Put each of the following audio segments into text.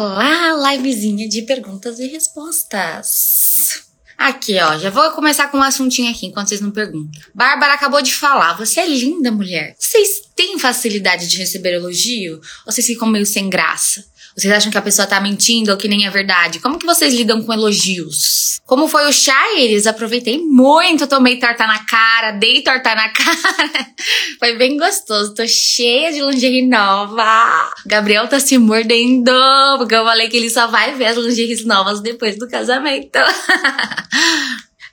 Olá, livezinha de perguntas e respostas. Aqui, ó, já vou começar com um assuntinho aqui enquanto vocês não perguntam. Bárbara acabou de falar, você é linda, mulher. Vocês têm facilidade de receber elogio? Ou vocês ficam meio sem graça? Vocês acham que a pessoa tá mentindo ou que nem é verdade? Como que vocês lidam com elogios? Como foi o chá, eles? Aproveitei muito, tomei torta na cara, dei torta na cara. foi bem gostoso, tô cheia de lingerie nova. Gabriel tá se mordendo, porque eu falei que ele só vai ver as lingeries novas depois do casamento.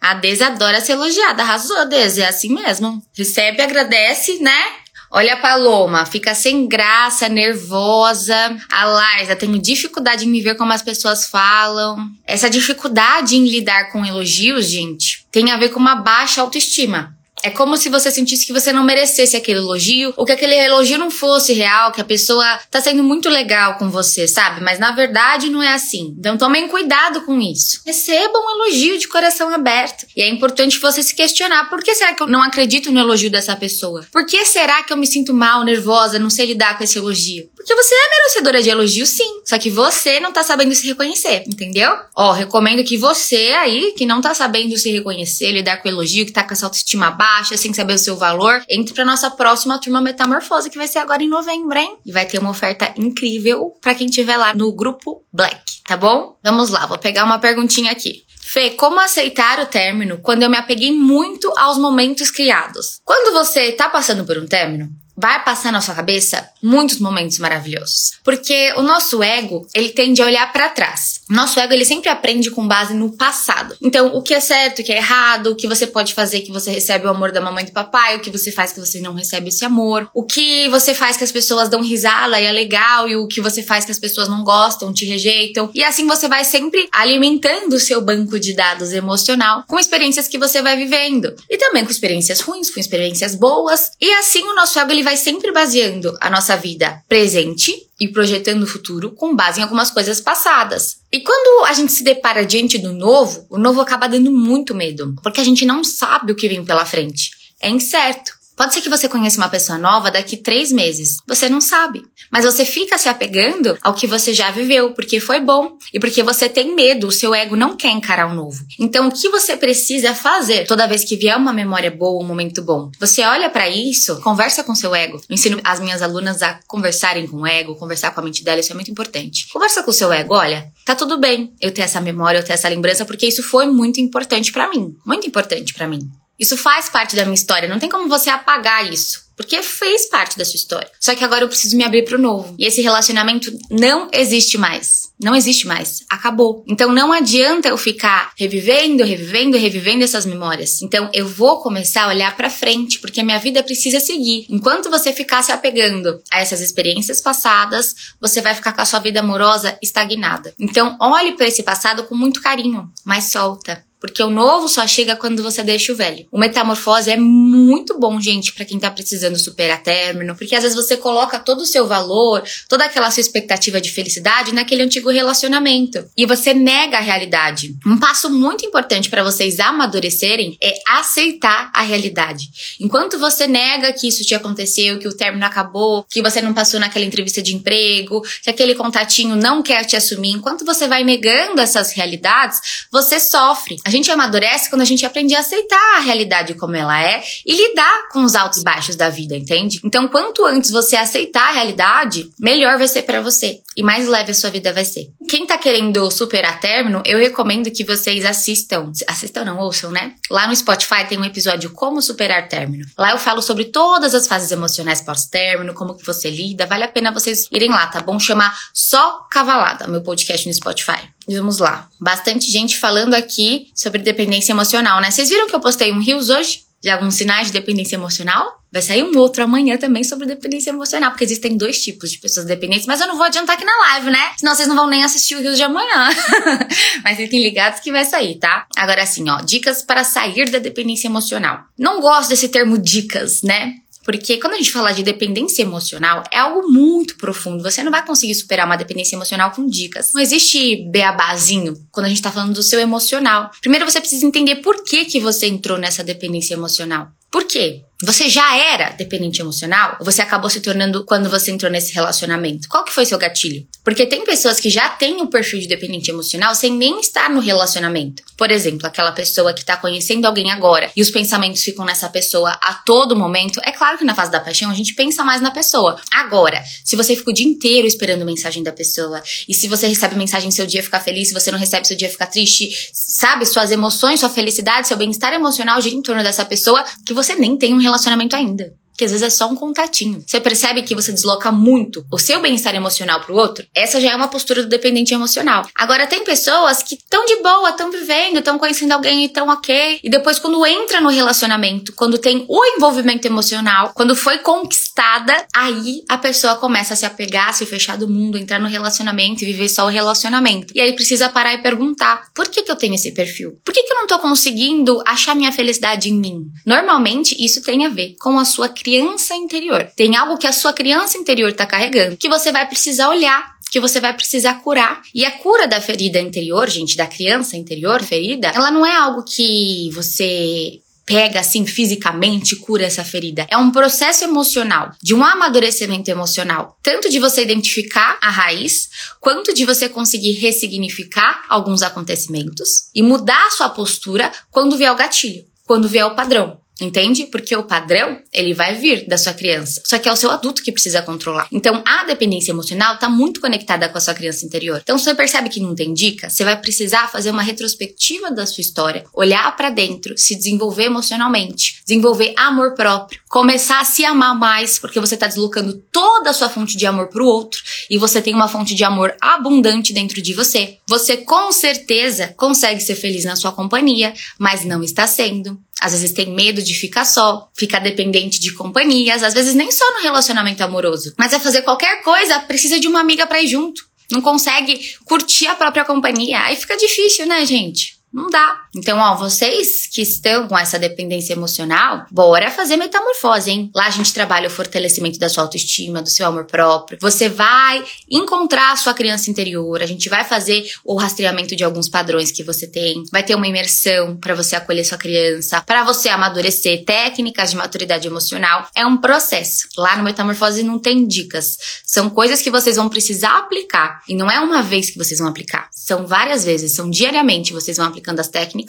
A Desi adora ser elogiada. Arrasou, Desi. É assim mesmo. Recebe, agradece, né? Olha a Paloma, fica sem graça, nervosa. A Larsa, tenho dificuldade em me ver como as pessoas falam. Essa dificuldade em lidar com elogios, gente, tem a ver com uma baixa autoestima. É como se você sentisse que você não merecesse aquele elogio, ou que aquele elogio não fosse real, que a pessoa tá sendo muito legal com você, sabe? Mas na verdade não é assim. Então tomem cuidado com isso. Receba um elogio de coração aberto. E é importante você se questionar: por que será que eu não acredito no elogio dessa pessoa? Por que será que eu me sinto mal, nervosa, não sei lidar com esse elogio? Porque você é merecedora de elogio, sim. Só que você não tá sabendo se reconhecer, entendeu? Ó, recomendo que você aí, que não tá sabendo se reconhecer, lidar com elogio, que tá com essa autoestima baixa, sem saber o seu valor, entre para nossa próxima turma Metamorfose, que vai ser agora em novembro, hein? E vai ter uma oferta incrível para quem tiver lá no grupo Black, tá bom? Vamos lá, vou pegar uma perguntinha aqui. Fê, como aceitar o término quando eu me apeguei muito aos momentos criados? Quando você tá passando por um término, vai passar na sua cabeça muitos momentos maravilhosos. Porque o nosso ego, ele tende a olhar para trás. Nosso ego, ele sempre aprende com base no passado. Então, o que é certo, o que é errado, o que você pode fazer que você recebe o amor da mamãe e do papai, o que você faz que você não recebe esse amor, o que você faz que as pessoas dão risada e é legal, e o que você faz que as pessoas não gostam, te rejeitam. E assim você vai sempre alimentando o seu banco de dados emocional com experiências que você vai vivendo. E também com experiências ruins, com experiências boas. E assim o nosso ego, ele vai sempre baseando a nossa vida presente e projetando o futuro com base em algumas coisas passadas. E quando a gente se depara diante do novo, o novo acaba dando muito medo, porque a gente não sabe o que vem pela frente. É incerto. Pode ser que você conheça uma pessoa nova daqui três meses. Você não sabe. Mas você fica se apegando ao que você já viveu, porque foi bom e porque você tem medo, o seu ego não quer encarar o novo. Então, o que você precisa fazer toda vez que vier uma memória boa, um momento bom? Você olha para isso, conversa com seu ego. Eu ensino as minhas alunas a conversarem com o ego, conversar com a mente dela, isso é muito importante. Conversa com o seu ego, olha, tá tudo bem eu ter essa memória, eu ter essa lembrança, porque isso foi muito importante para mim. Muito importante para mim. Isso faz parte da minha história, não tem como você apagar isso. Porque fez parte da sua história. Só que agora eu preciso me abrir pro novo. E esse relacionamento não existe mais. Não existe mais. Acabou. Então não adianta eu ficar revivendo, revivendo, revivendo essas memórias. Então eu vou começar a olhar para frente, porque a minha vida precisa seguir. Enquanto você ficar se apegando a essas experiências passadas, você vai ficar com a sua vida amorosa estagnada. Então olhe para esse passado com muito carinho, mas solta. Porque o novo só chega quando você deixa o velho. O metamorfose é muito bom, gente, para quem tá precisando superar término, porque às vezes você coloca todo o seu valor, toda aquela sua expectativa de felicidade naquele antigo relacionamento e você nega a realidade. Um passo muito importante para vocês amadurecerem é aceitar a realidade. Enquanto você nega que isso te aconteceu, que o término acabou, que você não passou naquela entrevista de emprego, que aquele contatinho não quer te assumir, enquanto você vai negando essas realidades, você sofre. A gente amadurece quando a gente aprende a aceitar a realidade como ela é e lidar com os altos e baixos da vida, entende? Então, quanto antes você aceitar a realidade, melhor vai ser para você e mais leve a sua vida vai ser. Quem tá querendo superar término, eu recomendo que vocês assistam, assistam não, ouçam, né? Lá no Spotify tem um episódio Como Superar Término. Lá eu falo sobre todas as fases emocionais pós-término, como que você lida, vale a pena vocês irem lá, tá bom? Chamar Só Cavalada, meu podcast no Spotify. Vamos lá. Bastante gente falando aqui sobre dependência emocional, né? Vocês viram que eu postei um Rios hoje? De alguns sinais de dependência emocional? Vai sair um outro amanhã também sobre dependência emocional, porque existem dois tipos de pessoas dependentes, mas eu não vou adiantar aqui na live, né? Senão vocês não vão nem assistir o Rios de amanhã. mas fiquem ligados que vai sair, tá? Agora assim, ó, dicas para sair da dependência emocional. Não gosto desse termo dicas, né? Porque quando a gente fala de dependência emocional, é algo muito profundo. Você não vai conseguir superar uma dependência emocional com dicas. Não existe beabazinho quando a gente tá falando do seu emocional. Primeiro você precisa entender por que, que você entrou nessa dependência emocional. Por quê? Você já era dependente emocional ou você acabou se tornando quando você entrou nesse relacionamento? Qual que foi seu gatilho? Porque tem pessoas que já têm o perfil de dependente emocional sem nem estar no relacionamento. Por exemplo, aquela pessoa que tá conhecendo alguém agora e os pensamentos ficam nessa pessoa a todo momento. É claro que na fase da paixão a gente pensa mais na pessoa. Agora, se você fica o dia inteiro esperando mensagem da pessoa e se você recebe mensagem seu dia fica feliz, se você não recebe seu dia fica triste, sabe? Suas emoções, sua felicidade, seu bem-estar emocional gira em torno dessa pessoa que você nem tem um relacionamento ainda que às vezes é só um contatinho. Você percebe que você desloca muito o seu bem-estar emocional pro outro? Essa já é uma postura do dependente emocional. Agora, tem pessoas que estão de boa, estão vivendo, estão conhecendo alguém e estão ok. E depois, quando entra no relacionamento, quando tem o envolvimento emocional, quando foi conquistada, aí a pessoa começa a se apegar, a se fechar do mundo, entrar no relacionamento e viver só o relacionamento. E aí precisa parar e perguntar: por que, que eu tenho esse perfil? Por que, que eu não tô conseguindo achar minha felicidade em mim? Normalmente, isso tem a ver com a sua criança interior. Tem algo que a sua criança interior está carregando que você vai precisar olhar que você vai precisar curar. E a cura da ferida interior, gente, da criança interior ferida, ela não é algo que você pega assim fisicamente cura essa ferida. É um processo emocional, de um amadurecimento emocional, tanto de você identificar a raiz, quanto de você conseguir ressignificar alguns acontecimentos e mudar a sua postura quando vier o gatilho, quando vier o padrão. Entende? Porque o padrão, ele vai vir da sua criança. Só que é o seu adulto que precisa controlar. Então, a dependência emocional está muito conectada com a sua criança interior. Então, se você percebe que não tem dica, você vai precisar fazer uma retrospectiva da sua história, olhar para dentro, se desenvolver emocionalmente, desenvolver amor próprio, começar a se amar mais, porque você está deslocando toda a sua fonte de amor para o outro e você tem uma fonte de amor abundante dentro de você. Você com certeza consegue ser feliz na sua companhia, mas não está sendo. Às vezes tem medo de ficar só, ficar dependente de companhias, às vezes nem só no relacionamento amoroso, mas é fazer qualquer coisa, precisa de uma amiga para ir junto. Não consegue curtir a própria companhia. Aí fica difícil, né, gente? Não dá. Então, ó, vocês que estão com essa dependência emocional, bora fazer metamorfose, hein? Lá a gente trabalha o fortalecimento da sua autoestima, do seu amor próprio. Você vai encontrar a sua criança interior, a gente vai fazer o rastreamento de alguns padrões que você tem, vai ter uma imersão para você acolher sua criança, para você amadurecer técnicas de maturidade emocional. É um processo. Lá no Metamorfose não tem dicas. São coisas que vocês vão precisar aplicar. E não é uma vez que vocês vão aplicar. São várias vezes, são diariamente vocês vão aplicando as técnicas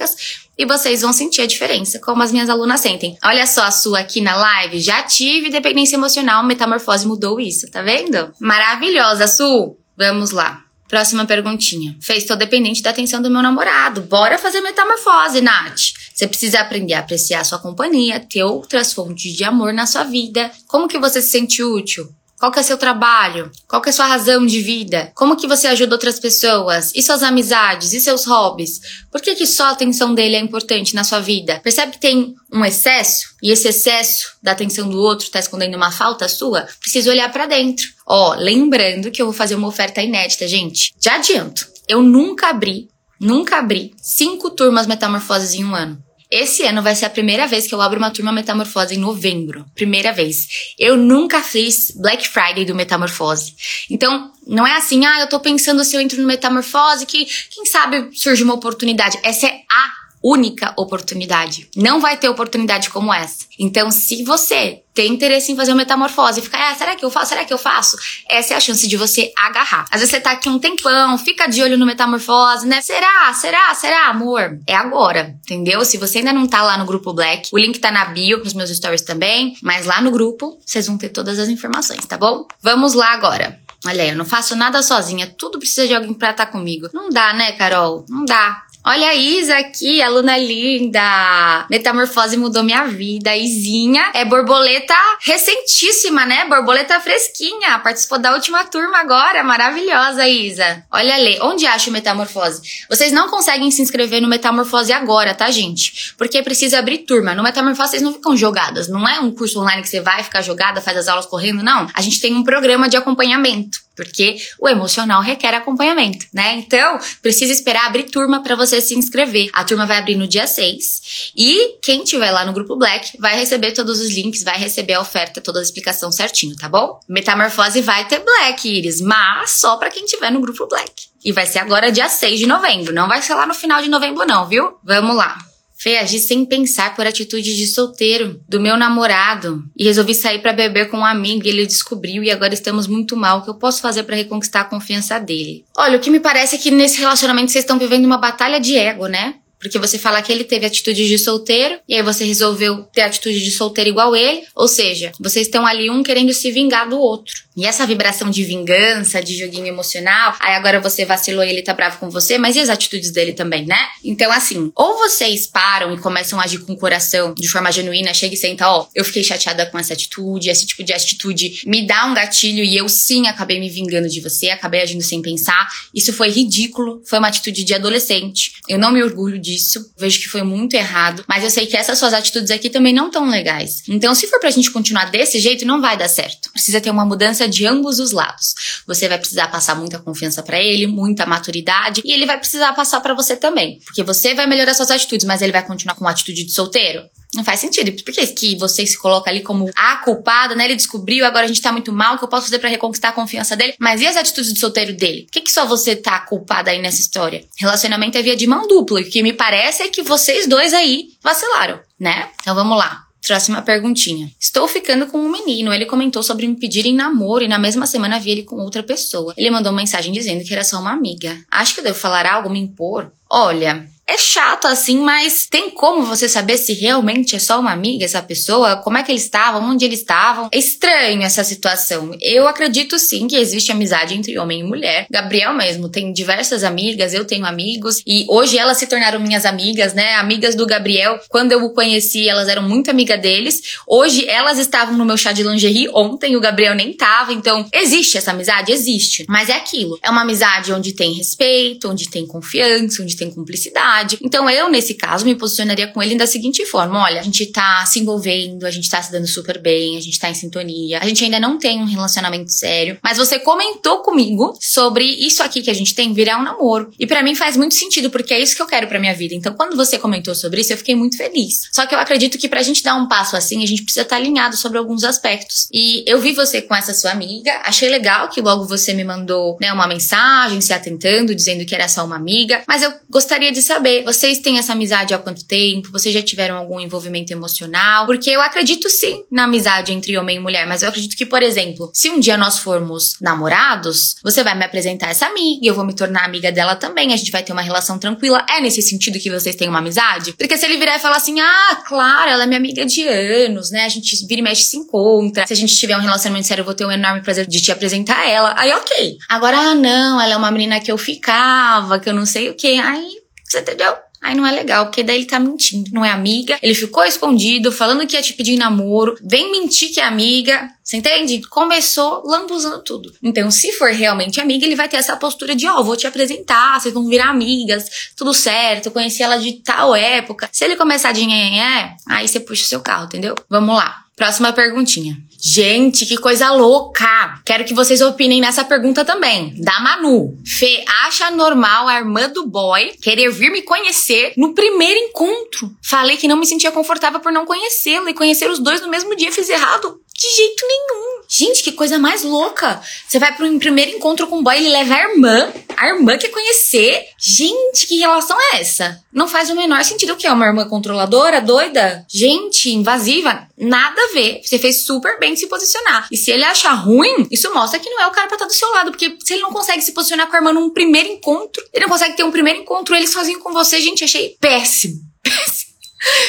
e vocês vão sentir a diferença, como as minhas alunas sentem. Olha só a sua aqui na live, já tive dependência emocional, metamorfose mudou isso, tá vendo? Maravilhosa, Su! Vamos lá. Próxima perguntinha. Fez, tô dependente da atenção do meu namorado. Bora fazer metamorfose, Nath. Você precisa aprender a apreciar a sua companhia, ter outras fontes de amor na sua vida. Como que você se sente útil? Qual que é seu trabalho? Qual que é sua razão de vida? Como que você ajuda outras pessoas? E suas amizades? E seus hobbies? Por que, que só a atenção dele é importante na sua vida? Percebe que tem um excesso? E esse excesso da atenção do outro está escondendo uma falta sua? Precisa olhar para dentro. Ó, lembrando que eu vou fazer uma oferta inédita, gente. Já adianto. Eu nunca abri, nunca abri cinco turmas metamorfoses em um ano. Esse ano vai ser a primeira vez que eu abro uma turma Metamorfose em novembro. Primeira vez. Eu nunca fiz Black Friday do Metamorfose. Então, não é assim, ah, eu tô pensando se eu entro no Metamorfose que, quem sabe, surge uma oportunidade. Essa é a única oportunidade. Não vai ter oportunidade como essa. Então, se você tem interesse em fazer uma metamorfose e ficar, ah, será que eu faço? Será que eu faço? Essa é a chance de você agarrar. Às vezes você tá aqui um tempão, fica de olho no metamorfose, né? Será? Será? Será, amor? É agora, entendeu? Se você ainda não tá lá no grupo Black, o link tá na bio, nos meus stories também, mas lá no grupo vocês vão ter todas as informações, tá bom? Vamos lá agora. Olha eu não faço nada sozinha, tudo precisa de alguém pra estar tá comigo. Não dá, né, Carol? Não dá. Olha a Isa aqui, aluna linda. Metamorfose mudou minha vida. A Izinha é borboleta recentíssima, né? Borboleta fresquinha. Participou da última turma agora. Maravilhosa, Isa. Olha, Lê, onde acha o Metamorfose? Vocês não conseguem se inscrever no Metamorfose agora, tá, gente? Porque precisa abrir turma. No Metamorfose vocês não ficam jogadas. Não é um curso online que você vai ficar jogada, faz as aulas correndo, não. A gente tem um programa de acompanhamento porque o emocional requer acompanhamento, né? Então, precisa esperar abrir turma para você se inscrever. A turma vai abrir no dia 6 e quem tiver lá no grupo Black vai receber todos os links, vai receber a oferta, toda a explicação certinho, tá bom? Metamorfose vai ter Black, Iris, mas só para quem tiver no grupo Black. E vai ser agora dia 6 de novembro, não vai ser lá no final de novembro não, viu? Vamos lá. Fê, agi sem pensar por atitude de solteiro, do meu namorado. E resolvi sair para beber com um amigo e ele descobriu e agora estamos muito mal. O que eu posso fazer para reconquistar a confiança dele? Olha, o que me parece é que nesse relacionamento vocês estão vivendo uma batalha de ego, né? Porque você fala que ele teve atitude de solteiro e aí você resolveu ter atitude de solteiro igual ele. Ou seja, vocês estão ali um querendo se vingar do outro. E essa vibração de vingança, de joguinho emocional, aí agora você vacilou e ele tá bravo com você, mas e as atitudes dele também, né? Então, assim, ou vocês param e começam a agir com o coração de forma genuína, chega e senta, ó, eu fiquei chateada com essa atitude, esse tipo de atitude me dá um gatilho e eu sim acabei me vingando de você, acabei agindo sem pensar. Isso foi ridículo, foi uma atitude de adolescente. Eu não me orgulho disso, vejo que foi muito errado, mas eu sei que essas suas atitudes aqui também não tão legais. Então, se for pra gente continuar desse jeito, não vai dar certo. Precisa ter uma mudança de ambos os lados. Você vai precisar passar muita confiança para ele, muita maturidade, e ele vai precisar passar para você também, porque você vai melhorar suas atitudes, mas ele vai continuar com uma atitude de solteiro. Não faz sentido. Por que, que você se coloca ali como a culpada, né? Ele descobriu, agora a gente tá muito mal, o que eu posso fazer para reconquistar a confiança dele? Mas e as atitudes de solteiro dele? Por que, que só você tá culpada aí nessa história? Relacionamento é via de mão dupla, e o que me parece é que vocês dois aí vacilaram, né? Então vamos lá. Próxima perguntinha. Estou ficando com um menino. Ele comentou sobre me pedir em namoro e na mesma semana vi ele com outra pessoa. Ele mandou uma mensagem dizendo que era só uma amiga. Acho que eu devo falar algo, me impor? Olha, é chato assim, mas tem como você saber se realmente é só uma amiga essa pessoa? Como é que eles estavam? Onde eles estavam? É estranho essa situação. Eu acredito sim que existe amizade entre homem e mulher. Gabriel mesmo tem diversas amigas, eu tenho amigos e hoje elas se tornaram minhas amigas, né? Amigas do Gabriel. Quando eu o conheci, elas eram muito amiga deles. Hoje elas estavam no meu chá de lingerie, ontem o Gabriel nem tava. Então, existe essa amizade? Existe. Mas é aquilo. É uma amizade onde tem respeito, onde tem confiança, onde tem cumplicidade então eu, nesse caso, me posicionaria com ele da seguinte forma: olha, a gente tá se envolvendo, a gente tá se dando super bem, a gente tá em sintonia, a gente ainda não tem um relacionamento sério, mas você comentou comigo sobre isso aqui que a gente tem virar um namoro. E para mim faz muito sentido, porque é isso que eu quero pra minha vida. Então, quando você comentou sobre isso, eu fiquei muito feliz. Só que eu acredito que pra gente dar um passo assim, a gente precisa estar tá alinhado sobre alguns aspectos. E eu vi você com essa sua amiga, achei legal que logo você me mandou, né, uma mensagem se atentando, dizendo que era só uma amiga, mas eu gostaria de saber saber, vocês têm essa amizade há quanto tempo? Vocês já tiveram algum envolvimento emocional? Porque eu acredito sim na amizade entre homem e mulher, mas eu acredito que, por exemplo, se um dia nós formos namorados, você vai me apresentar essa amiga, eu vou me tornar amiga dela também, a gente vai ter uma relação tranquila. É nesse sentido que vocês têm uma amizade? Porque se ele virar e falar assim, ah, claro, ela é minha amiga de anos, né? A gente vira e mexe se encontra. Se a gente tiver um relacionamento sério, eu vou ter um enorme prazer de te apresentar ela. Aí, ok. Agora, ah, não, ela é uma menina que eu ficava, que eu não sei o que. Aí você entendeu? Aí não é legal, porque daí ele tá mentindo, não é amiga. Ele ficou escondido, falando que ia te pedir namoro, vem mentir que é amiga. Você entende? Começou lambuzando tudo. Então, se for realmente amiga, ele vai ter essa postura de, ó, oh, vou te apresentar, vocês vão virar amigas, tudo certo, conheci ela de tal época. Se ele começar de é, aí você puxa o seu carro, entendeu? Vamos lá. Próxima perguntinha. Gente, que coisa louca! Quero que vocês opinem nessa pergunta também. Da Manu. Fê, acha normal a irmã do boy querer vir me conhecer no primeiro encontro? Falei que não me sentia confortável por não conhecê-lo e conhecer os dois no mesmo dia fiz errado. De jeito nenhum. Gente, que coisa mais louca. Você vai pro primeiro encontro com o boy, ele leva a irmã. A irmã quer conhecer. Gente, que relação é essa? Não faz o menor sentido. O que é? Uma irmã controladora, doida? Gente, invasiva? Nada a ver. Você fez super bem se posicionar. E se ele achar ruim, isso mostra que não é o cara pra estar do seu lado. Porque se ele não consegue se posicionar com a irmã num primeiro encontro, ele não consegue ter um primeiro encontro ele sozinho com você, gente, achei péssimo. Péssimo.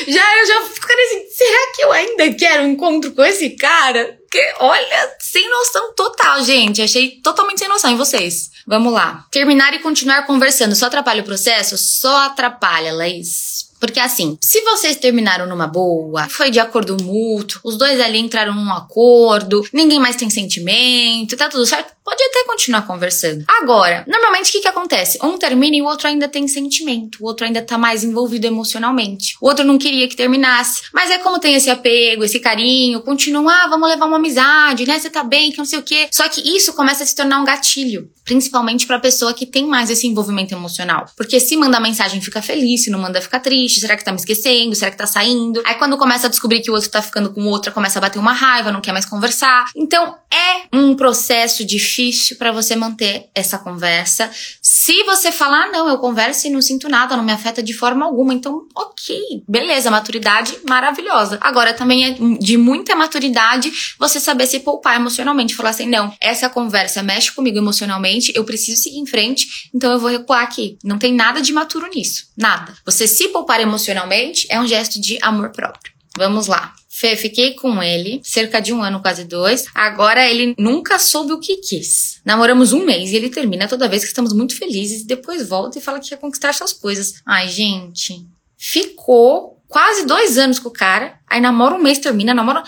Já eu já fico assim, será que eu ainda quero um encontro com esse cara? Porque, olha, sem noção total, gente. Achei totalmente sem noção. em vocês? Vamos lá. Terminar e continuar conversando só atrapalha o processo? Só atrapalha, Laís. Porque assim, se vocês terminaram numa boa, foi de acordo mútuo, os dois ali entraram num acordo, ninguém mais tem sentimento, tá tudo certo, pode até continuar conversando. Agora, normalmente o que que acontece? Um termina e o outro ainda tem sentimento, o outro ainda tá mais envolvido emocionalmente. O outro não queria que terminasse, mas é como tem esse apego, esse carinho, continua, ah, vamos levar uma amizade, né? Você tá bem, que não sei o quê. Só que isso começa a se tornar um gatilho, principalmente pra pessoa que tem mais esse envolvimento emocional. Porque se manda mensagem fica feliz, se não manda fica triste? Será que tá me esquecendo? Será que tá saindo? Aí quando começa a descobrir que o outro tá ficando com outra, começa a bater uma raiva, não quer mais conversar. Então é um processo difícil difícil para você manter essa conversa. Se você falar, não, eu converso e não sinto nada, não me afeta de forma alguma, então, ok, beleza, maturidade maravilhosa. Agora também é de muita maturidade você saber se poupar emocionalmente, falar assim, não, essa conversa mexe comigo emocionalmente, eu preciso seguir em frente, então eu vou recuar aqui. Não tem nada de maturo nisso, nada. Você se poupar emocionalmente é um gesto de amor próprio. Vamos lá. Fê, fiquei com ele cerca de um ano, quase dois. Agora ele nunca soube o que quis. Namoramos um mês e ele termina toda vez que estamos muito felizes depois volta e fala que quer conquistar suas coisas. Ai, gente. Ficou quase dois anos com o cara. Aí namora um mês, termina, namora.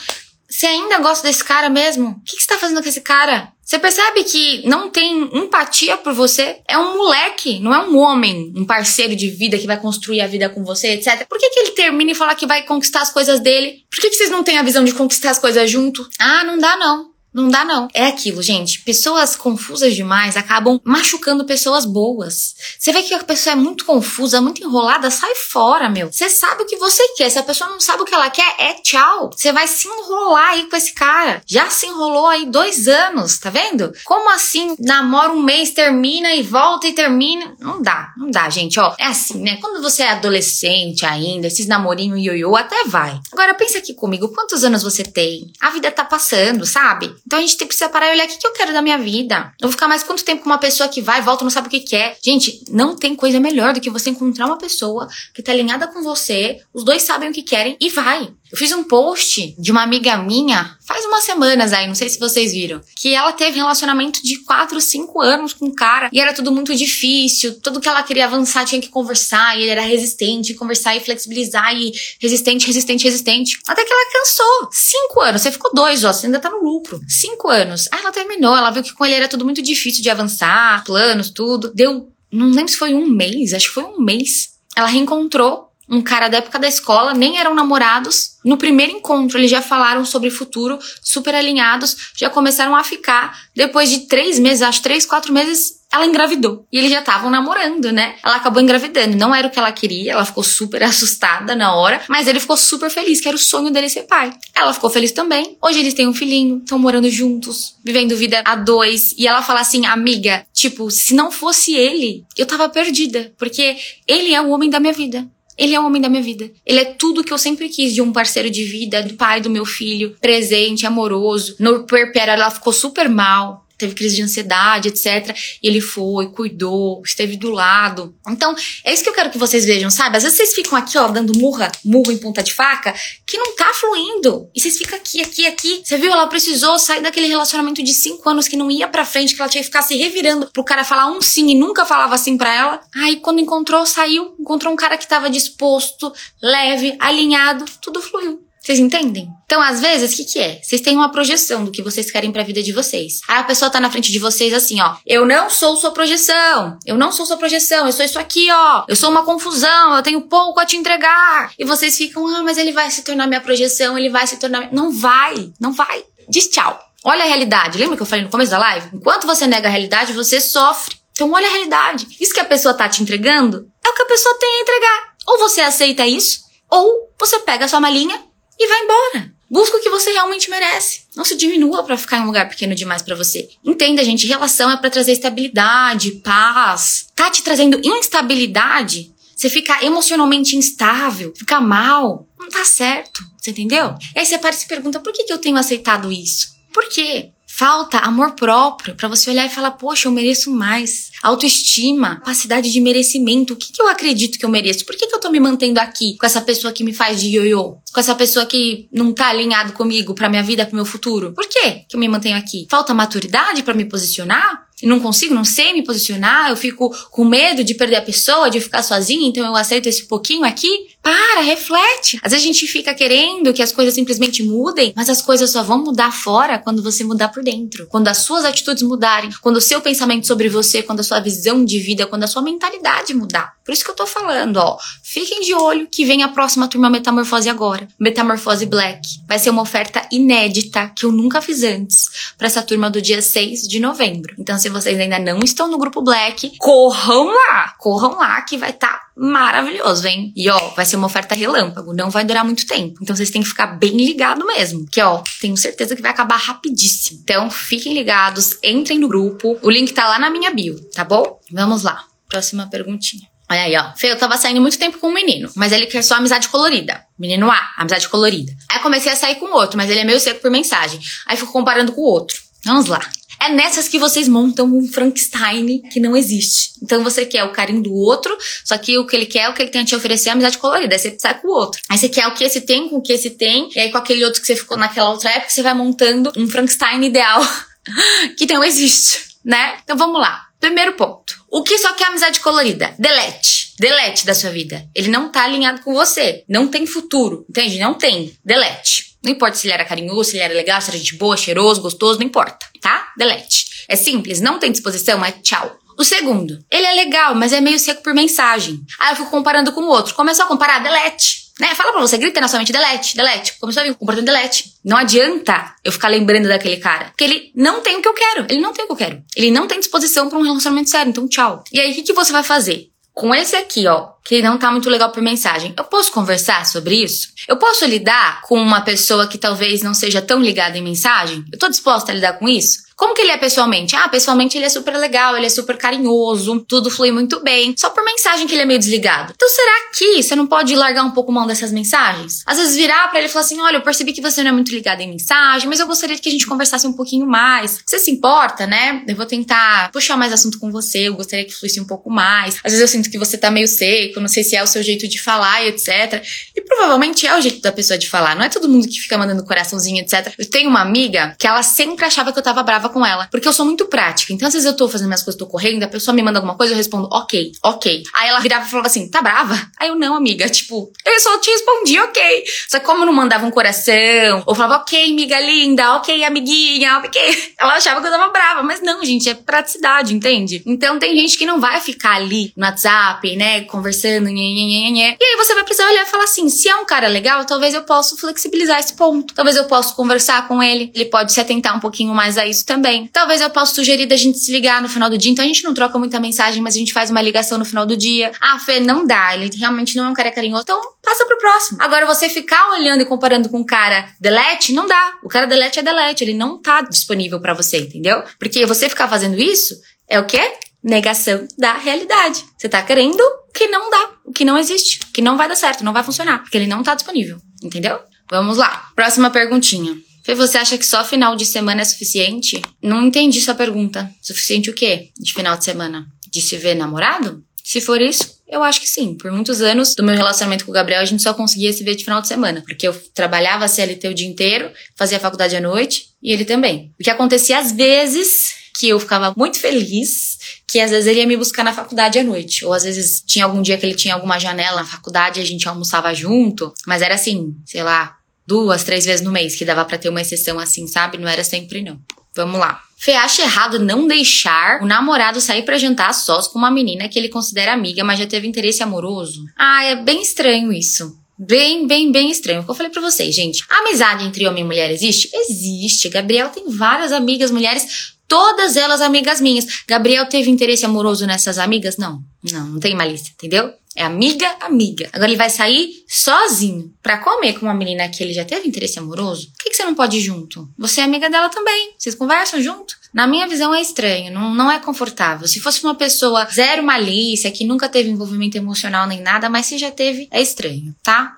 Você ainda gosta desse cara mesmo? O que, que você tá fazendo com esse cara? Você percebe que não tem empatia por você? É um moleque, não é um homem, um parceiro de vida que vai construir a vida com você, etc. Por que, que ele termina e fala que vai conquistar as coisas dele? Por que, que vocês não têm a visão de conquistar as coisas junto? Ah, não dá não. Não dá, não. É aquilo, gente. Pessoas confusas demais acabam machucando pessoas boas. Você vê que a pessoa é muito confusa, muito enrolada, sai fora, meu. Você sabe o que você quer. Se a pessoa não sabe o que ela quer, é tchau. Você vai se enrolar aí com esse cara. Já se enrolou aí dois anos, tá vendo? Como assim? Namora um mês, termina e volta e termina. Não dá, não dá, gente. Ó, é assim, né? Quando você é adolescente ainda, esses namorinhos ioiô até vai. Agora pensa aqui comigo, quantos anos você tem? A vida tá passando, sabe? Então a gente que separar e olhar o que, eu quero da minha vida. Eu vou ficar mais quanto tempo com uma pessoa que vai, volta, não sabe o que quer. Gente, não tem coisa melhor do que você encontrar uma pessoa que tá alinhada com você, os dois sabem o que querem e vai. Eu fiz um post de uma amiga minha faz umas semanas aí, não sei se vocês viram, que ela teve relacionamento de 4, 5 anos com um cara e era tudo muito difícil, tudo que ela queria avançar tinha que conversar e ele era resistente, conversar e flexibilizar e resistente, resistente, resistente. Até que ela cansou. 5 anos, você ficou dois, ó, você ainda tá no lucro. 5 anos. Aí ela terminou, ela viu que com ele era tudo muito difícil de avançar, planos, tudo. Deu, não lembro se foi um mês, acho que foi um mês. Ela reencontrou um cara da época da escola, nem eram namorados. No primeiro encontro, eles já falaram sobre futuro, super alinhados, já começaram a ficar. Depois de três meses, acho três, quatro meses, ela engravidou. E eles já estavam namorando, né? Ela acabou engravidando. Não era o que ela queria, ela ficou super assustada na hora, mas ele ficou super feliz, que era o sonho dele ser pai. Ela ficou feliz também. Hoje eles têm um filhinho, estão morando juntos, vivendo vida a dois. E ela fala assim, amiga, tipo, se não fosse ele, eu tava perdida, porque ele é o homem da minha vida. Ele é o homem da minha vida. Ele é tudo que eu sempre quis de um parceiro de vida, do pai do meu filho, presente, amoroso. No puerpério ela ficou super mal teve crise de ansiedade, etc. E ele foi, cuidou, esteve do lado. Então, é isso que eu quero que vocês vejam, sabe? Às vezes vocês ficam aqui, ó, dando murra, murro em ponta de faca, que não tá fluindo. E vocês ficam aqui, aqui, aqui. Você viu? Ela precisou sair daquele relacionamento de cinco anos que não ia pra frente, que ela tinha que ficar se revirando pro cara falar um sim e nunca falava assim pra ela. Aí, quando encontrou, saiu, encontrou um cara que tava disposto, leve, alinhado, tudo fluiu. Vocês entendem? Então, às vezes, o que, que é? Vocês têm uma projeção do que vocês querem pra vida de vocês. Aí a pessoa tá na frente de vocês assim, ó. Eu não sou sua projeção. Eu não sou sua projeção. Eu sou isso aqui, ó. Eu sou uma confusão. Eu tenho pouco a te entregar. E vocês ficam, ah, mas ele vai se tornar minha projeção. Ele vai se tornar. Não vai. Não vai. Diz tchau. Olha a realidade. Lembra que eu falei no começo da live? Enquanto você nega a realidade, você sofre. Então, olha a realidade. Isso que a pessoa tá te entregando é o que a pessoa tem a entregar. Ou você aceita isso, ou você pega a sua malinha e vai embora. Busca o que você realmente merece. Não se diminua para ficar em um lugar pequeno demais para você. Entenda, gente, relação é para trazer estabilidade, paz. Tá te trazendo instabilidade? Você fica emocionalmente instável, fica mal. Não tá certo. Você entendeu? E aí você para e se pergunta: por que, que eu tenho aceitado isso? Por quê? Falta amor próprio para você olhar e falar: poxa, eu mereço mais. Autoestima, capacidade de merecimento. O que, que eu acredito que eu mereço? Por que, que eu tô me mantendo aqui com essa pessoa que me faz de ioiô? Com essa pessoa que não tá alinhado comigo pra minha vida, pro meu futuro? Por que que eu me mantenho aqui? Falta maturidade para me posicionar? e não consigo, não sei me posicionar, eu fico com medo de perder a pessoa, de ficar sozinha, então eu aceito esse pouquinho aqui. Para, reflete. Às vezes a gente fica querendo que as coisas simplesmente mudem, mas as coisas só vão mudar fora quando você mudar por dentro. Quando as suas atitudes mudarem, quando o seu pensamento sobre você, quando a sua visão de vida, quando a sua mentalidade mudar. Por isso que eu tô falando, ó. Fiquem de olho que vem a próxima turma Metamorfose agora. Metamorfose Black. Vai ser uma oferta inédita que eu nunca fiz antes para essa turma do dia 6 de novembro. Então, se vocês ainda não estão no grupo Black, corram lá! Corram lá que vai estar tá maravilhoso, hein? E ó, vai ser uma oferta relâmpago, não vai durar muito tempo. Então vocês têm que ficar bem ligado mesmo. Que ó, tenho certeza que vai acabar rapidíssimo. Então fiquem ligados, entrem no grupo. O link tá lá na minha bio, tá bom? Vamos lá. Próxima perguntinha. Olha aí, ó. Fê, eu tava saindo muito tempo com um menino, mas ele quer só amizade colorida. Menino A, amizade colorida. Aí comecei a sair com outro, mas ele é meio seco por mensagem. Aí fico comparando com o outro. Vamos lá. É nessas que vocês montam um Frankenstein que não existe. Então você quer o carinho do outro, só que o que ele quer, o que ele tem a te oferecer é amizade colorida. Aí você sai com o outro. Aí você quer o que esse tem com o que esse tem, e aí com aquele outro que você ficou naquela outra época, você vai montando um Frankenstein ideal que não existe, né? Então vamos lá. Primeiro ponto. O que só quer amizade colorida? Delete. Delete da sua vida. Ele não tá alinhado com você. Não tem futuro. Entende? Não tem. Delete. Não importa se ele era carinhoso, se ele era legal, se era gente boa, cheiroso, gostoso, não importa, tá? Delete. É simples, não tem disposição, mas tchau. O segundo, ele é legal, mas é meio seco por mensagem. Aí eu fico comparando com o outro. Começou a comparar, delete. Né? Fala pra você, grita na sua mente, delete, delete. Começou a vir, comportamento delete. Não adianta eu ficar lembrando daquele cara. Porque ele não tem o que eu quero. Ele não tem o que eu quero. Ele não tem disposição para um relacionamento sério. Então, tchau. E aí, o que, que você vai fazer? Com esse aqui, ó, que não tá muito legal por mensagem, eu posso conversar sobre isso? Eu posso lidar com uma pessoa que talvez não seja tão ligada em mensagem? Eu tô disposta a lidar com isso? Como que ele é pessoalmente? Ah, pessoalmente ele é super legal, ele é super carinhoso, tudo flui muito bem. Só por mensagem que ele é meio desligado. Então será que você não pode largar um pouco mão dessas mensagens? Às vezes virar para ele e falar assim: olha, eu percebi que você não é muito ligado em mensagem, mas eu gostaria que a gente conversasse um pouquinho mais. Você se importa, né? Eu vou tentar puxar mais assunto com você, eu gostaria que fluísse um pouco mais. Às vezes eu sinto que você tá meio seco, não sei se é o seu jeito de falar e etc. E provavelmente é o jeito da pessoa de falar. Não é todo mundo que fica mandando coraçãozinho, etc. Eu tenho uma amiga que ela sempre achava que eu tava brava com ela. Porque eu sou muito prática. Então, às vezes eu tô fazendo minhas coisas, tô correndo, a pessoa me manda alguma coisa, eu respondo, ok, ok. Aí ela virava e falava assim, tá brava? Aí eu, não, amiga, tipo, eu só te respondi, ok. Só que como eu não mandava um coração, ou falava, ok, amiga linda, ok, amiguinha, ok. Ela achava que eu tava brava. Mas não, gente, é praticidade, entende? Então tem gente que não vai ficar ali no WhatsApp, né, conversando, nhê, nhê, nhê, E aí você vai precisar olhar e falar assim, se é um cara legal, talvez eu possa flexibilizar esse ponto. Talvez eu possa conversar com ele. Ele pode se atentar um pouquinho mais a isso também. Talvez eu possa sugerir da gente se ligar no final do dia. Então a gente não troca muita mensagem, mas a gente faz uma ligação no final do dia. Ah, Fê, não dá. Ele realmente não é um cara carinhoso. Então passa pro próximo. Agora você ficar olhando e comparando com o cara delete, não dá. O cara delete é delete. Ele não tá disponível para você, entendeu? Porque você ficar fazendo isso é o quê? Negação da realidade. Você tá querendo que não dá, que não existe, que não vai dar certo, não vai funcionar, porque ele não tá disponível. Entendeu? Vamos lá. Próxima perguntinha. Fê, você acha que só final de semana é suficiente? Não entendi sua pergunta. Suficiente o quê? De final de semana? De se ver namorado? Se for isso, eu acho que sim. Por muitos anos do meu relacionamento com o Gabriel, a gente só conseguia se ver de final de semana. Porque eu trabalhava CLT o dia inteiro, fazia faculdade à noite e ele também. O que acontecia às vezes que eu ficava muito feliz que às vezes ele ia me buscar na faculdade à noite. Ou às vezes tinha algum dia que ele tinha alguma janela na faculdade e a gente almoçava junto. Mas era assim, sei lá, duas, três vezes no mês, que dava para ter uma exceção assim, sabe? Não era sempre não. Vamos lá. Fê acha errado não deixar o namorado sair para jantar sós com uma menina que ele considera amiga, mas já teve interesse amoroso? Ah, é bem estranho isso. Bem, bem, bem estranho. Como eu falei pra vocês, gente. A amizade entre homem e mulher existe? Existe. Gabriel tem várias amigas mulheres, todas elas amigas minhas. Gabriel teve interesse amoroso nessas amigas? Não. Não, não tem malícia, entendeu? É amiga, amiga. Agora ele vai sair sozinho para comer com uma menina que ele já teve interesse amoroso. Por que, que você não pode ir junto? Você é amiga dela também. Vocês conversam junto? Na minha visão é estranho, não, não é confortável. Se fosse uma pessoa zero malícia, que nunca teve envolvimento emocional nem nada, mas se já teve, é estranho, tá?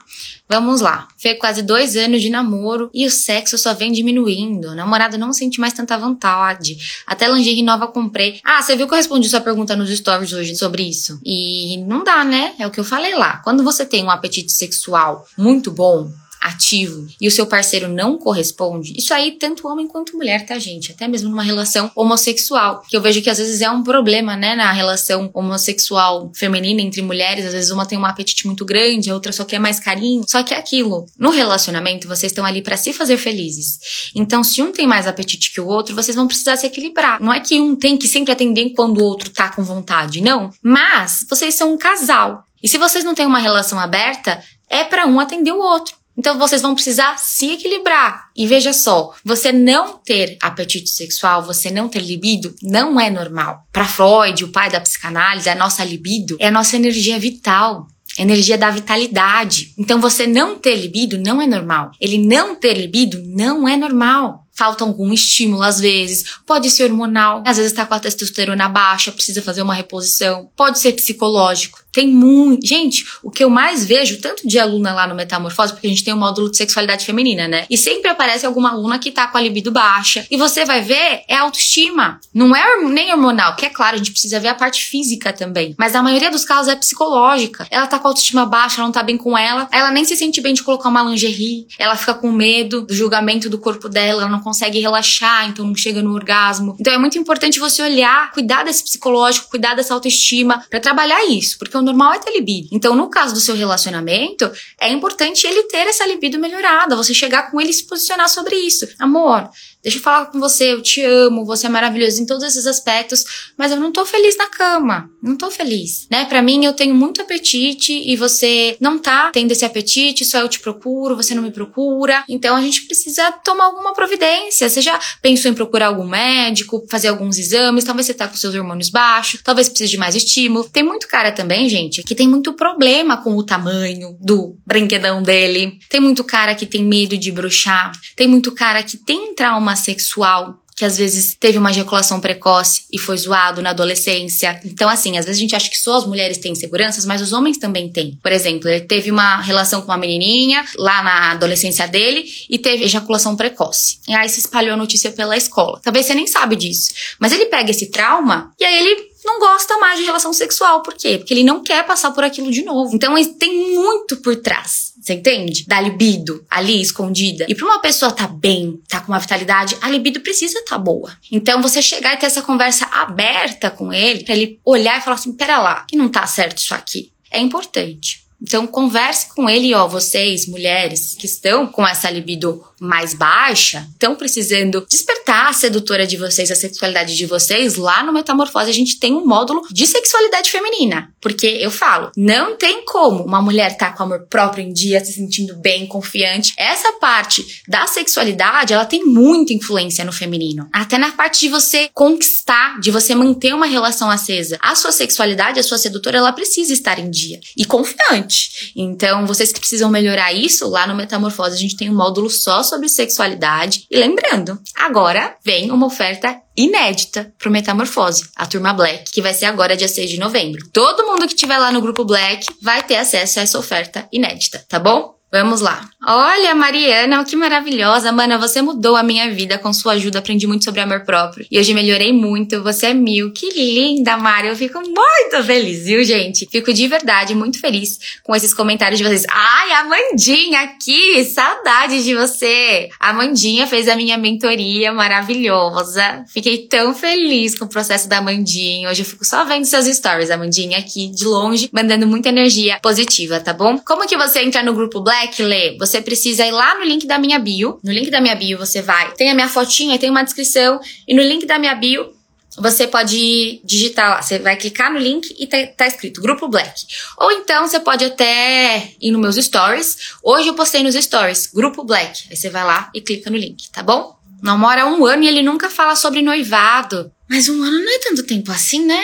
Vamos lá. Foi quase dois anos de namoro e o sexo só vem diminuindo. O namorado não sente mais tanta vontade. Até lingerie nova comprei. Ah, você viu que eu respondi sua pergunta nos stories hoje sobre isso? E não dá, né? É o que eu falei lá. Quando você tem um apetite sexual muito bom, ativo e o seu parceiro não corresponde, isso aí tanto homem quanto mulher, tá, gente? Até mesmo numa relação homossexual, que eu vejo que às vezes é um problema, né, na relação homossexual feminina entre mulheres, às vezes uma tem um apetite muito grande, a outra só quer mais carinho. Só que é aquilo, no relacionamento vocês estão ali para se fazer felizes. Então, se um tem mais apetite que o outro, vocês vão precisar se equilibrar. Não é que um tem que sempre atender quando o outro tá com vontade, não. Mas vocês são um casal. E se vocês não têm uma relação aberta, é para um atender o outro. Então vocês vão precisar se equilibrar. E veja só, você não ter apetite sexual, você não ter libido, não é normal. Para Freud, o pai da psicanálise, a nossa libido é a nossa energia vital energia da vitalidade. Então você não ter libido não é normal. Ele não ter libido não é normal falta algum estímulo às vezes, pode ser hormonal, às vezes está com a testosterona baixa, precisa fazer uma reposição, pode ser psicológico. Tem muito. Gente, o que eu mais vejo, tanto de aluna lá no Metamorfose, porque a gente tem um módulo de sexualidade feminina, né? E sempre aparece alguma aluna que tá com a libido baixa. E você vai ver, é autoestima. Não é nem hormonal, que é claro, a gente precisa ver a parte física também. Mas na maioria dos casos é psicológica. Ela tá com a autoestima baixa, ela não tá bem com ela, ela nem se sente bem de colocar uma lingerie, ela fica com medo do julgamento do corpo dela, ela não consegue relaxar, então não chega no orgasmo. Então é muito importante você olhar, cuidar desse psicológico, cuidar dessa autoestima, para trabalhar isso, porque o normal é ter libido. Então, no caso do seu relacionamento, é importante ele ter essa libido melhorada, você chegar com ele e se posicionar sobre isso. Amor, Deixa eu falar com você, eu te amo, você é maravilhoso em todos esses aspectos, mas eu não tô feliz na cama. Não tô feliz, né? Para mim eu tenho muito apetite e você não tá tendo esse apetite, só eu te procuro, você não me procura. Então a gente precisa tomar alguma providência. Você já pensou em procurar algum médico, fazer alguns exames, talvez você tá com seus hormônios baixos, talvez precise de mais estímulo. Tem muito cara também, gente, que tem muito problema com o tamanho do brinquedão dele. Tem muito cara que tem medo de bruxar. Tem muito cara que tem trauma trauma sexual que às vezes teve uma ejaculação precoce e foi zoado na adolescência. Então, assim, às vezes a gente acha que só as mulheres têm inseguranças, mas os homens também têm. Por exemplo, ele teve uma relação com uma menininha lá na adolescência dele e teve ejaculação precoce. E aí se espalhou a notícia pela escola. Talvez você nem sabe disso, mas ele pega esse trauma e aí ele não gosta mais de relação sexual. Por quê? Porque ele não quer passar por aquilo de novo. Então tem muito por trás. Você entende? Da libido ali escondida. E pra uma pessoa tá bem, tá com uma vitalidade, a libido precisa estar tá boa. Então você chegar e ter essa conversa aberta com ele, pra ele olhar e falar assim: pera lá, que não tá certo isso aqui. É importante. Então converse com ele, ó, vocês, mulheres que estão com essa libido mais baixa, estão precisando despertar a sedutora de vocês, a sexualidade de vocês, lá no Metamorfose a gente tem um módulo de sexualidade feminina. Porque eu falo, não tem como uma mulher estar tá com amor próprio em dia, se sentindo bem, confiante. Essa parte da sexualidade, ela tem muita influência no feminino. Até na parte de você conquistar, de você manter uma relação acesa. A sua sexualidade, a sua sedutora, ela precisa estar em dia e confiante. Então, vocês que precisam melhorar isso, lá no Metamorfose a gente tem um módulo só sobre sexualidade. E lembrando, agora vem uma oferta inédita pro Metamorfose, a turma Black, que vai ser agora dia 6 de novembro. Todo mundo que estiver lá no grupo Black vai ter acesso a essa oferta inédita, tá bom? Vamos lá. Olha, Mariana, que maravilhosa. Mana, você mudou a minha vida com sua ajuda. Aprendi muito sobre amor próprio. E hoje melhorei muito. Você é mil. Que linda, Mari. Eu fico muito feliz, viu, gente? Fico de verdade muito feliz com esses comentários de vocês. Ai, Amandinha aqui. Saudades de você. A Amandinha fez a minha mentoria maravilhosa. Fiquei tão feliz com o processo da Amandinha. Hoje eu fico só vendo seus stories, Amandinha, aqui de longe, mandando muita energia positiva, tá bom? Como que você entra no grupo Black? Lê, você precisa ir lá no link da minha bio. No link da minha bio você vai, tem a minha fotinha, tem uma descrição. E no link da minha bio você pode digitar lá, você vai clicar no link e tá, tá, escrito Grupo Black. Ou então você pode até ir nos meus stories. Hoje eu postei nos stories, Grupo Black. Aí você vai lá e clica no link, tá bom? Namora um ano e ele nunca fala sobre noivado. Mas um ano não é tanto tempo assim, né?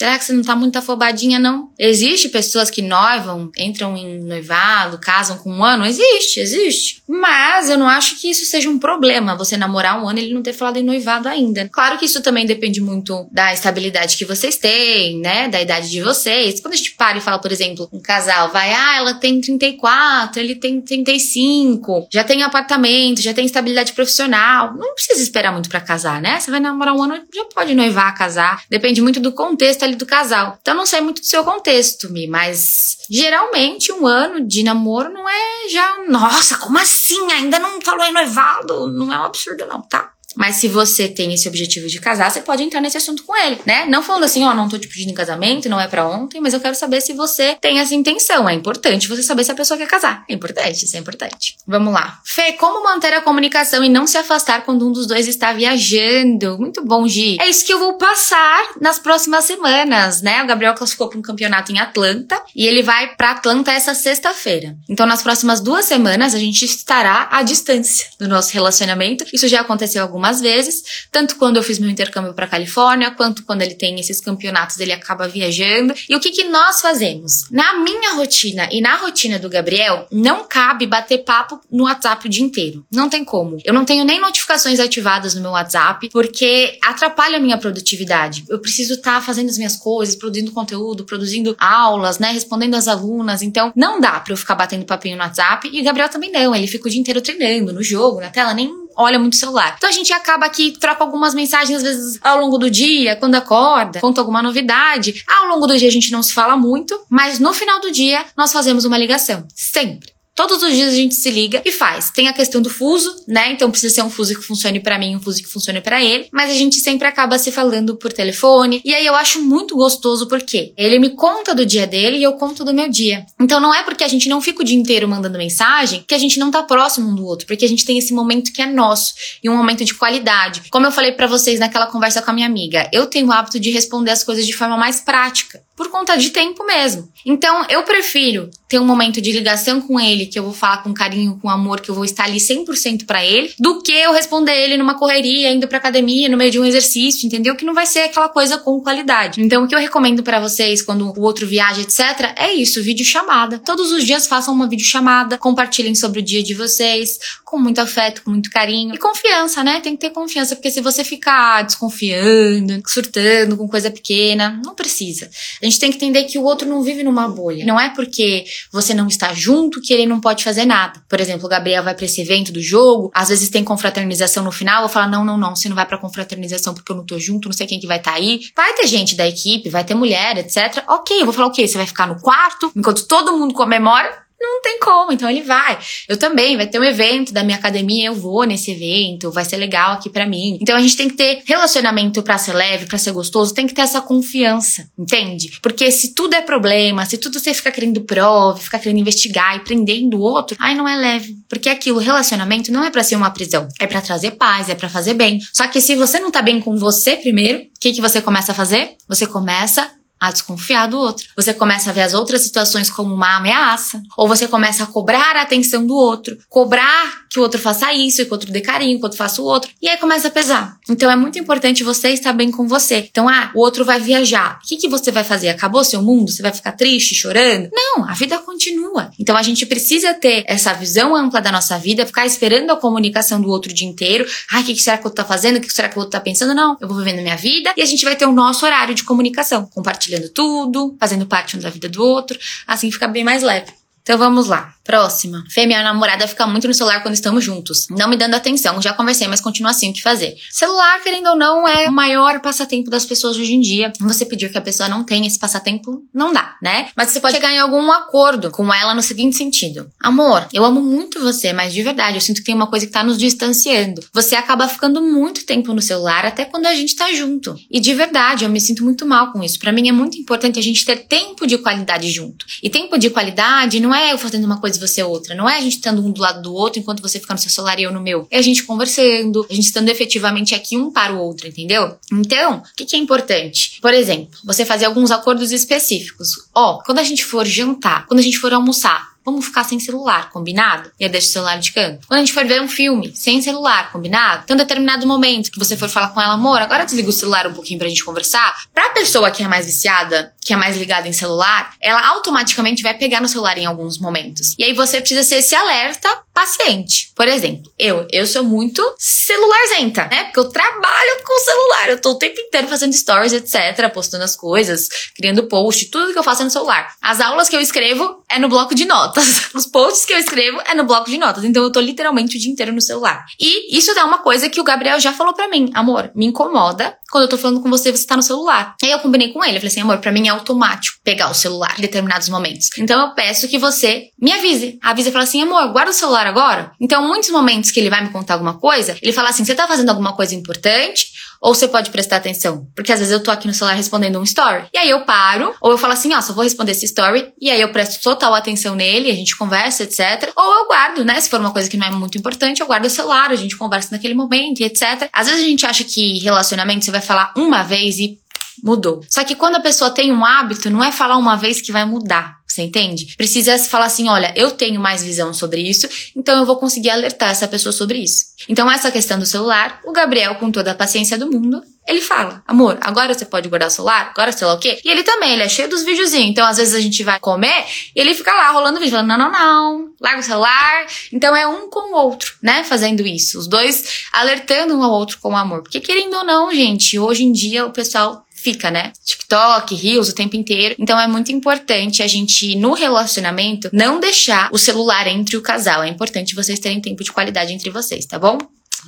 Será que você não tá muito afobadinha, não? Existe pessoas que noivam, entram em noivado, casam com um ano? Existe, existe. Mas eu não acho que isso seja um problema, você namorar um ano e ele não ter falado em noivado ainda. Claro que isso também depende muito da estabilidade que vocês têm, né? Da idade de vocês. Quando a gente para e fala, por exemplo, um casal vai, ah, ela tem 34, ele tem 35, já tem apartamento, já tem estabilidade profissional. Não precisa esperar muito para casar, né? Você vai namorar um ano, já pode noivar, casar. Depende muito do contexto ali do casal. Então não sei muito do seu contexto, Mi, mas geralmente um ano de namoro não é já, nossa, como assim? Ainda não falou em noivado? Não é um absurdo não, tá? Mas se você tem esse objetivo de casar, você pode entrar nesse assunto com ele, né? Não falando assim, ó, oh, não tô te pedindo em casamento, não é para ontem, mas eu quero saber se você tem essa intenção. É importante você saber se a pessoa quer casar. É importante, isso é importante. Vamos lá. Fê, como manter a comunicação e não se afastar quando um dos dois está viajando? Muito bom, Gi. É isso que eu vou passar nas próximas semanas, né? O Gabriel classificou para um campeonato em Atlanta e ele vai para Atlanta essa sexta-feira. Então, nas próximas duas semanas, a gente estará à distância do nosso relacionamento. Isso já aconteceu algumas vezes, tanto quando eu fiz meu intercâmbio para Califórnia, quanto quando ele tem esses campeonatos, ele acaba viajando. E o que, que nós fazemos? Na minha rotina e na rotina do Gabriel, não cabe bater papo no WhatsApp o dia inteiro. Não tem como. Eu não tenho nem notificações ativadas no meu WhatsApp, porque atrapalha a minha produtividade. Eu preciso estar tá fazendo as minhas coisas, produzindo conteúdo, produzindo aulas, né? Respondendo às alunas. Então, não dá pra eu ficar batendo papinho no WhatsApp. E o Gabriel também não. Ele fica o dia inteiro treinando, no jogo, na tela, nem olha muito o celular. Então a gente acaba aqui, troca algumas mensagens, às vezes, ao longo do dia, quando acorda, conta alguma novidade. Ao longo do dia a gente não se fala muito, mas no final do dia nós fazemos uma ligação. Sempre. Todos os dias a gente se liga e faz. Tem a questão do fuso, né? Então precisa ser um fuso que funcione para mim, um fuso que funcione para ele, mas a gente sempre acaba se falando por telefone. E aí eu acho muito gostoso porque ele me conta do dia dele e eu conto do meu dia. Então não é porque a gente não fica o dia inteiro mandando mensagem que a gente não tá próximo um do outro, porque a gente tem esse momento que é nosso e um momento de qualidade. Como eu falei para vocês naquela conversa com a minha amiga, eu tenho o hábito de responder as coisas de forma mais prática por conta de tempo mesmo. Então, eu prefiro ter um momento de ligação com ele, que eu vou falar com carinho, com amor, que eu vou estar ali 100% para ele, do que eu responder ele numa correria, indo pra academia, no meio de um exercício, entendeu? Que não vai ser aquela coisa com qualidade. Então, o que eu recomendo para vocês quando o outro viaja, etc, é isso, vídeo chamada. Todos os dias façam uma vídeo chamada, compartilhem sobre o dia de vocês, com muito afeto, com muito carinho e confiança, né? Tem que ter confiança, porque se você ficar desconfiando, surtando com coisa pequena, não precisa. A gente tem que entender que o outro não vive numa bolha. Não é porque você não está junto que ele não pode fazer nada. Por exemplo, o Gabriel vai para esse evento do jogo, às vezes tem confraternização no final, eu falo: "Não, não, não, você não vai para confraternização porque eu não tô junto, não sei quem que vai estar tá aí". Vai ter gente da equipe, vai ter mulher, etc. OK, eu vou falar o quê? Você vai ficar no quarto enquanto todo mundo comemora? Não tem como, então ele vai. Eu também, vai ter um evento da minha academia, eu vou nesse evento, vai ser legal aqui para mim. Então a gente tem que ter relacionamento para ser leve, para ser gostoso, tem que ter essa confiança, entende? Porque se tudo é problema, se tudo você fica querendo prova, fica querendo investigar e prendendo o outro, aí não é leve. Porque aquilo, relacionamento não é para ser uma prisão, é para trazer paz, é para fazer bem. Só que se você não tá bem com você primeiro, o que que você começa a fazer? Você começa a desconfiar do outro. Você começa a ver as outras situações como uma ameaça, ou você começa a cobrar a atenção do outro, cobrar que o outro faça isso, que o outro dê carinho, que o outro faça o outro, e aí começa a pesar. Então é muito importante você estar bem com você. Então, ah, o outro vai viajar. O que, que você vai fazer? Acabou seu mundo? Você vai ficar triste, chorando? Não, a vida continua. Então a gente precisa ter essa visão ampla da nossa vida, ficar esperando a comunicação do outro o dia inteiro. Ah, o que, que será que o outro tá fazendo? O que será que o outro tá pensando? Não, eu vou vivendo minha vida e a gente vai ter o nosso horário de comunicação, compartilhando compartilhando tudo, fazendo parte um da vida do outro, assim fica bem mais leve. Então vamos lá. Próxima. Fê, minha namorada fica muito no celular quando estamos juntos. Não me dando atenção. Já conversei, mas continua assim o que fazer. Celular, querendo ou não, é o maior passatempo das pessoas hoje em dia. Você pedir que a pessoa não tenha esse passatempo, não dá, né? Mas você pode chegar em algum acordo com ela no seguinte sentido: Amor, eu amo muito você, mas de verdade, eu sinto que tem uma coisa que tá nos distanciando. Você acaba ficando muito tempo no celular até quando a gente tá junto. E de verdade, eu me sinto muito mal com isso. Para mim é muito importante a gente ter tempo de qualidade junto. E tempo de qualidade não é eu fazendo uma coisa você outra. Não é a gente estando um do lado do outro enquanto você fica no seu celular e eu no meu. É a gente conversando, a gente estando efetivamente aqui um para o outro, entendeu? Então, o que, que é importante? Por exemplo, você fazer alguns acordos específicos. Ó, oh, quando a gente for jantar, quando a gente for almoçar, Vamos ficar sem celular, combinado? E aí deixa o celular de canto. Quando a gente for ver um filme, sem celular, combinado? Tem um determinado momento que você for falar com ela, amor, agora desliga o celular um pouquinho pra gente conversar. Pra pessoa que é mais viciada, que é mais ligada em celular, ela automaticamente vai pegar no celular em alguns momentos. E aí você precisa ser esse alerta paciente. Por exemplo, eu, eu sou muito celularzenta, né? Porque eu trabalho com celular, eu tô o tempo inteiro fazendo stories, etc, postando as coisas, criando post, tudo que eu faço é no celular. As aulas que eu escrevo é no bloco de notas. Os posts que eu escrevo é no bloco de notas. Então eu tô literalmente o dia inteiro no celular. E isso é uma coisa que o Gabriel já falou para mim. Amor, me incomoda quando eu tô falando com você, você tá no celular. Aí eu combinei com ele, eu falei assim, amor, pra mim é automático pegar o celular em determinados momentos. Então eu peço que você me avise. Avisa e fala assim, amor, guarda o celular agora. Então, muitos momentos que ele vai me contar alguma coisa, ele fala assim, você tá fazendo alguma coisa importante? Ou você pode prestar atenção. Porque às vezes eu tô aqui no celular respondendo um story. E aí eu paro, ou eu falo assim, ó, só vou responder esse story. E aí eu presto total atenção nele, a gente conversa, etc. Ou eu guardo, né? Se for uma coisa que não é muito importante, eu guardo o celular, a gente conversa naquele momento, etc. Às vezes a gente acha que relacionamento você vai falar uma vez e mudou. Só que quando a pessoa tem um hábito, não é falar uma vez que vai mudar. Você entende? Precisa falar assim: olha, eu tenho mais visão sobre isso, então eu vou conseguir alertar essa pessoa sobre isso. Então, essa questão do celular, o Gabriel, com toda a paciência do mundo, ele fala: amor, agora você pode guardar o celular? Agora sei lá o quê? E ele também, ele é cheio dos videozinhos. Então, às vezes a gente vai comer e ele fica lá rolando vídeo, falando: não, não, não, larga o celular. Então, é um com o outro, né? Fazendo isso. Os dois alertando um ao outro com amor. Porque, querendo ou não, gente, hoje em dia o pessoal fica, né? TikTok, Reels o tempo inteiro. Então é muito importante a gente, no relacionamento, não deixar o celular entre o casal. É importante vocês terem tempo de qualidade entre vocês, tá bom?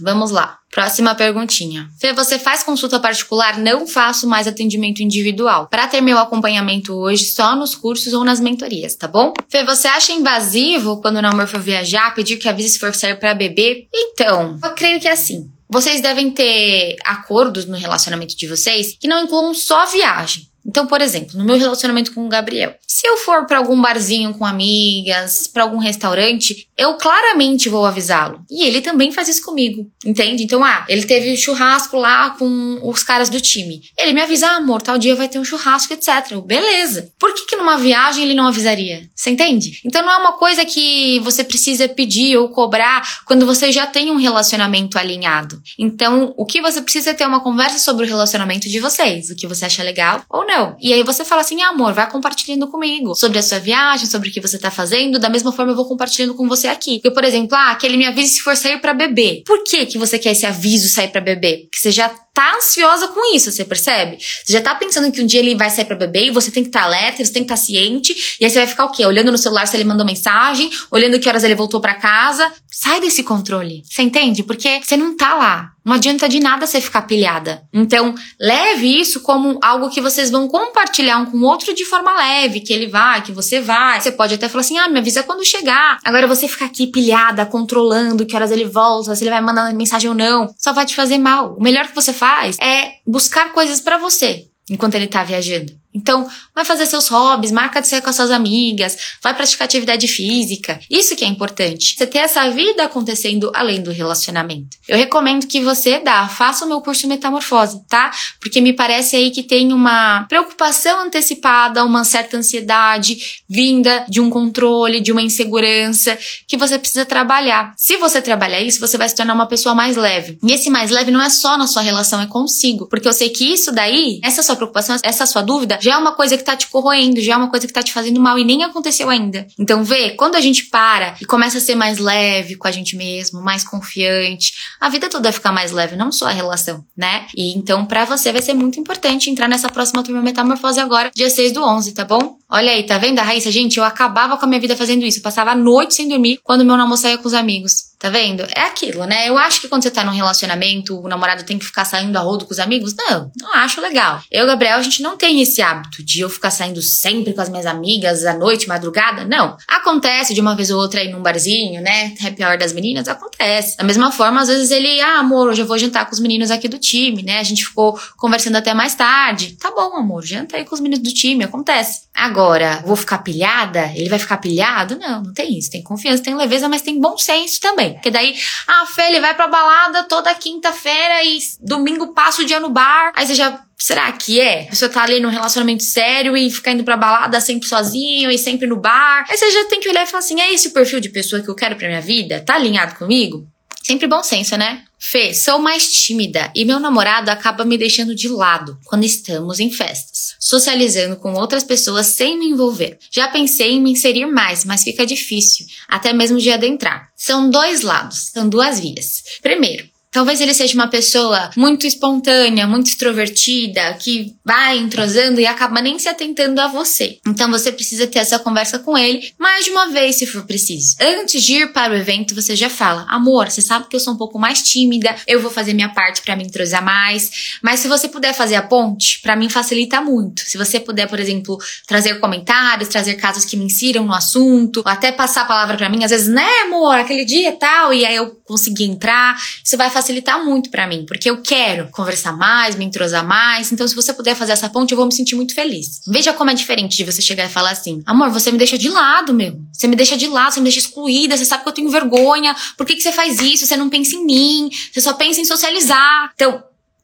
Vamos lá. Próxima perguntinha. Fê, você faz consulta particular? Não faço mais atendimento individual. Para ter meu acompanhamento hoje, só nos cursos ou nas mentorias, tá bom? Fê, você acha invasivo quando o namoro for viajar, pedir que avise se for sair para beber? Então, eu creio que é assim. Vocês devem ter acordos no relacionamento de vocês que não incluam só viagem. Então, por exemplo, no meu relacionamento com o Gabriel, se eu for para algum barzinho com amigas, para algum restaurante, eu claramente vou avisá-lo. E ele também faz isso comigo, entende? Então, ah, ele teve churrasco lá com os caras do time. Ele me avisa, ah, amor, tal dia vai ter um churrasco, etc. Beleza. Por que que numa viagem ele não avisaria? Você entende? Então não é uma coisa que você precisa pedir ou cobrar quando você já tem um relacionamento alinhado. Então, o que você precisa é ter uma conversa sobre o relacionamento de vocês, o que você acha legal ou não. E aí você fala assim, amor, vai compartilhando comigo comigo sobre a sua viagem, sobre o que você tá fazendo. Da mesma forma, eu vou compartilhando com você aqui. Eu, por exemplo, ah, que ele me avise se for sair para beber. Por que que você quer esse aviso sair para beber? Porque você já tá ansiosa com isso, você percebe? Você já tá pensando que um dia ele vai sair para beber e você tem que estar tá alerta, você tem que estar tá ciente. E aí você vai ficar o quê? Olhando no celular se ele mandou mensagem, olhando que horas ele voltou para casa. Sai desse controle. Você entende? Porque você não tá lá. Não adianta de nada você ficar pilhada. Então, leve isso como algo que vocês vão compartilhar um com o outro de forma leve, que ele vai, que você vai. Você pode até falar assim: ah, me avisa quando chegar. Agora você ficar aqui pilhada, controlando que horas ele volta, se ele vai mandar mensagem ou não, só vai te fazer mal. O melhor que você faz é buscar coisas para você enquanto ele tá viajando. Então, vai fazer seus hobbies, marca de sair com as suas amigas, vai praticar atividade física. Isso que é importante. Você ter essa vida acontecendo além do relacionamento. Eu recomendo que você dá, faça o meu curso Metamorfose, tá? Porque me parece aí que tem uma preocupação antecipada, uma certa ansiedade vinda de um controle, de uma insegurança que você precisa trabalhar. Se você trabalhar isso, você vai se tornar uma pessoa mais leve. E esse mais leve não é só na sua relação, é consigo. Porque eu sei que isso daí, essa sua preocupação, essa sua dúvida, já é uma coisa que tá te corroendo, já é uma coisa que tá te fazendo mal e nem aconteceu ainda. Então, vê, quando a gente para e começa a ser mais leve com a gente mesmo, mais confiante, a vida toda vai ficar mais leve, não só a relação, né? E então, para você vai ser muito importante entrar nessa próxima turma Metamorfose agora, dia 6 do 11, tá bom? Olha aí, tá vendo a Raíssa? Gente, eu acabava com a minha vida fazendo isso. Eu passava a noite sem dormir quando meu namoro saía com os amigos. Tá vendo? É aquilo, né? Eu acho que quando você tá num relacionamento, o namorado tem que ficar saindo a rodo com os amigos. Não, não acho legal. Eu Gabriel, a gente não tem esse hábito de eu ficar saindo sempre com as minhas amigas à noite, madrugada. Não. Acontece de uma vez ou outra aí num barzinho, né? Happy hour das meninas, acontece. Da mesma forma, às vezes ele, ah, amor, hoje eu vou jantar com os meninos aqui do time, né? A gente ficou conversando até mais tarde. Tá bom, amor, janta aí com os meninos do time, acontece. Agora, vou ficar pilhada? Ele vai ficar pilhado? Não, não tem isso. Tem confiança, tem leveza, mas tem bom senso também. Porque daí, ah, Fê, ele vai pra balada toda quinta-feira e domingo passa o dia no bar. Aí você já Será que é? A pessoa tá ali num relacionamento sério e fica indo pra balada sempre sozinho e sempre no bar. Aí você já tem que olhar e falar assim: é esse o perfil de pessoa que eu quero pra minha vida? Tá alinhado comigo? Sempre bom senso, né? Fê, sou mais tímida e meu namorado acaba me deixando de lado quando estamos em festas, socializando com outras pessoas sem me envolver. Já pensei em me inserir mais, mas fica difícil, até mesmo de adentrar. São dois lados, são duas vias. Primeiro, Talvez ele seja uma pessoa muito espontânea, muito extrovertida, que vai entrosando e acaba nem se atentando a você. Então você precisa ter essa conversa com ele mais de uma vez, se for preciso. Antes de ir para o evento, você já fala: amor, você sabe que eu sou um pouco mais tímida, eu vou fazer minha parte para me entrosar mais. Mas se você puder fazer a ponte, para mim facilita muito. Se você puder, por exemplo, trazer comentários, trazer casos que me insiram no assunto, até passar a palavra para mim, às vezes, né, amor, aquele dia tal, e aí eu consegui entrar, isso vai facilitar muito para mim, porque eu quero conversar mais, me entrosar mais. Então, se você puder fazer essa ponte, eu vou me sentir muito feliz. Veja como é diferente de você chegar e falar assim: amor, você me deixa de lado, meu. Você me deixa de lado, você me deixa excluída, você sabe que eu tenho vergonha. Por que, que você faz isso? Você não pensa em mim, você só pensa em socializar. Então,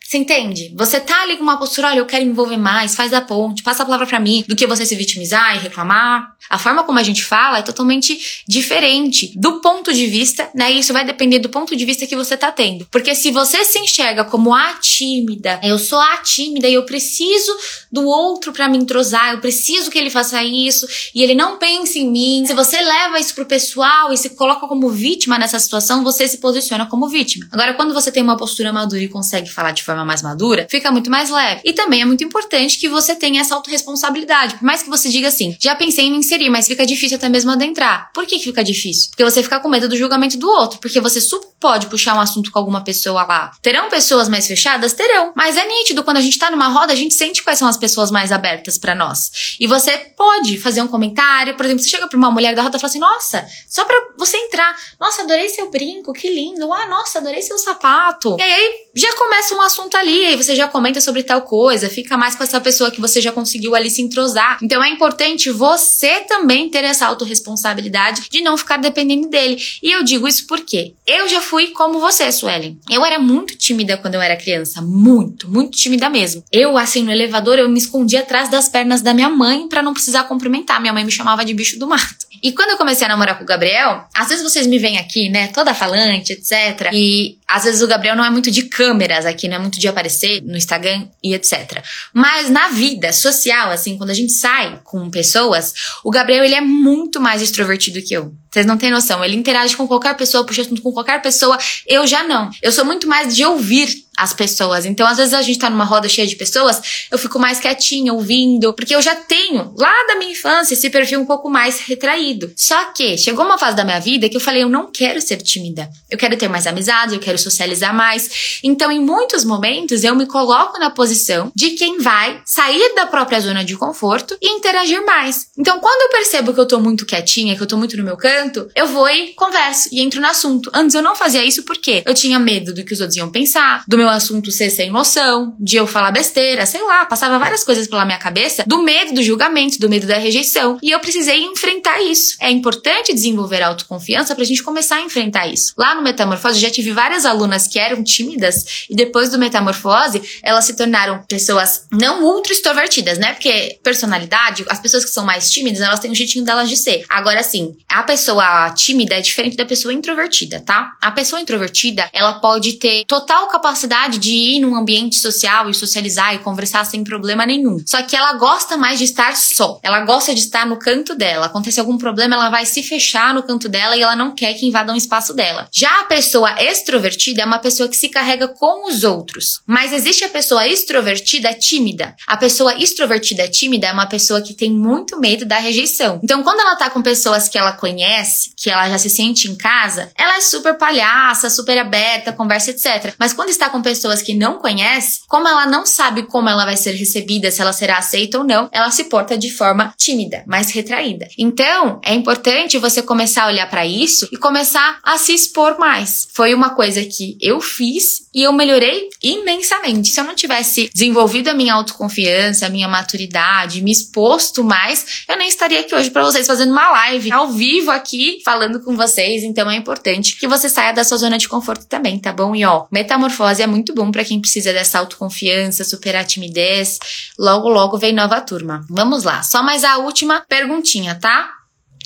você entende? Você tá ali com uma postura, olha, eu quero me envolver mais, faz a ponte, passa a palavra para mim, do que você se vitimizar e reclamar. A forma como a gente fala é totalmente diferente do ponto de vista, né? E isso vai depender do ponto de vista que você tá tendo. Porque se você se enxerga como a tímida, eu sou a tímida e eu preciso do outro para me entrosar, eu preciso que ele faça isso e ele não pensa em mim. Se você leva isso pro pessoal e se coloca como vítima nessa situação, você se posiciona como vítima. Agora, quando você tem uma postura madura e consegue falar de forma forma mais madura, fica muito mais leve. E também é muito importante que você tenha essa autorresponsabilidade. Por mais que você diga assim, já pensei em me inserir, mas fica difícil até mesmo adentrar. Por que, que fica difícil? Porque você fica com medo do julgamento do outro. Porque você super pode puxar um assunto com alguma pessoa lá. Terão pessoas mais fechadas? Terão. Mas é nítido, quando a gente tá numa roda, a gente sente quais são as pessoas mais abertas para nós. E você pode fazer um comentário, por exemplo, você chega pra uma mulher da roda e fala assim: Nossa, só pra você entrar. Nossa, adorei seu brinco, que lindo. Ah, nossa, adorei seu sapato. E aí já começa um assunto ali, aí você já comenta sobre tal coisa, fica mais com essa pessoa que você já conseguiu ali se entrosar. Então é importante você também ter essa autorresponsabilidade de não ficar dependendo dele. E eu digo isso porque eu já fui como você, Suelen. Eu era muito tímida quando eu era criança, muito, muito tímida mesmo. Eu, assim, no elevador, eu me escondia atrás das pernas da minha mãe para não precisar cumprimentar. Minha mãe me chamava de bicho do mato. E quando eu comecei a namorar com o Gabriel, às vezes vocês me veem aqui, né, toda falante, etc. E às vezes o Gabriel não é muito de câmeras aqui, não é muito de aparecer no Instagram e etc. Mas na vida social, assim, quando a gente sai com pessoas, o Gabriel ele é muito mais extrovertido que eu. Vocês não têm noção. Ele interage com qualquer pessoa, puxa assunto com qualquer pessoa. Eu já não. Eu sou muito mais de ouvir as pessoas. Então, às vezes a gente tá numa roda cheia de pessoas, eu fico mais quietinha, ouvindo, porque eu já tenho, lá da minha infância, esse perfil um pouco mais retraído. Só que chegou uma fase da minha vida que eu falei, eu não quero ser tímida. Eu quero ter mais amizades, eu quero socializar mais. Então, em muitos momentos, eu me coloco na posição de quem vai sair da própria zona de conforto e interagir mais. Então, quando eu percebo que eu tô muito quietinha, que eu tô muito no meu canto, eu vou e converso e entro no assunto. Antes eu não fazia isso porque eu tinha medo do que os outros iam pensar, do meu meu assunto ser sem noção, de eu falar besteira, sei lá, passava várias coisas pela minha cabeça, do medo do julgamento, do medo da rejeição. E eu precisei enfrentar isso. É importante desenvolver autoconfiança pra gente começar a enfrentar isso. Lá no Metamorfose, já tive várias alunas que eram tímidas e depois do Metamorfose, elas se tornaram pessoas não ultra extrovertidas, né? Porque personalidade, as pessoas que são mais tímidas, elas têm um jeitinho delas de ser. Agora, sim, a pessoa tímida é diferente da pessoa introvertida, tá? A pessoa introvertida, ela pode ter total capacidade de ir num ambiente social e socializar e conversar sem problema nenhum. Só que ela gosta mais de estar só. Ela gosta de estar no canto dela. Acontece algum problema, ela vai se fechar no canto dela e ela não quer que invadam o espaço dela. Já a pessoa extrovertida é uma pessoa que se carrega com os outros. Mas existe a pessoa extrovertida tímida. A pessoa extrovertida tímida é uma pessoa que tem muito medo da rejeição. Então, quando ela tá com pessoas que ela conhece, que ela já se sente em casa, ela é super palhaça, super aberta, conversa, etc. Mas quando está com pessoas que não conhece, como ela não sabe como ela vai ser recebida, se ela será aceita ou não, ela se porta de forma tímida, mais retraída. Então, é importante você começar a olhar para isso e começar a se expor mais. Foi uma coisa que eu fiz e eu melhorei imensamente. Se eu não tivesse desenvolvido a minha autoconfiança, a minha maturidade, me exposto mais, eu nem estaria aqui hoje para vocês fazendo uma live ao vivo aqui falando com vocês. Então é importante que você saia da sua zona de conforto também, tá bom? E ó, metamorfose é muito bom para quem precisa dessa autoconfiança, superar a timidez. Logo, logo vem nova turma. Vamos lá, só mais a última perguntinha, tá?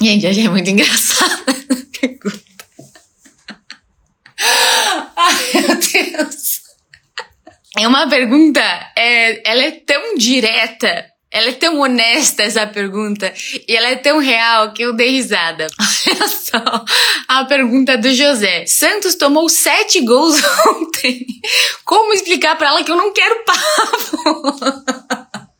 Gente, achei muito engraçado. Ai, meu Deus. É uma pergunta, é, ela é tão direta ela é tão honesta essa pergunta e ela é tão real que eu dei risada. Olha só a pergunta do José. Santos tomou sete gols ontem. Como explicar para ela que eu não quero papo?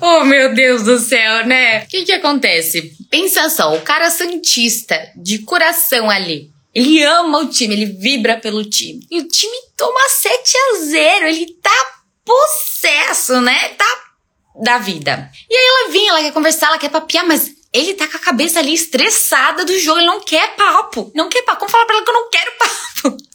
Oh, meu Deus do céu, né? O que que acontece? Pensa só, o cara santista, de coração ali, ele ama o time, ele vibra pelo time. E o time toma 7 a 0 ele tá possesso, né? Tá da vida. E aí ela vinha, ela quer conversar, ela quer papiar, mas ele tá com a cabeça ali estressada do jogo, ele não quer papo. Não quer papo. Como falar pra ela que eu não quero papo?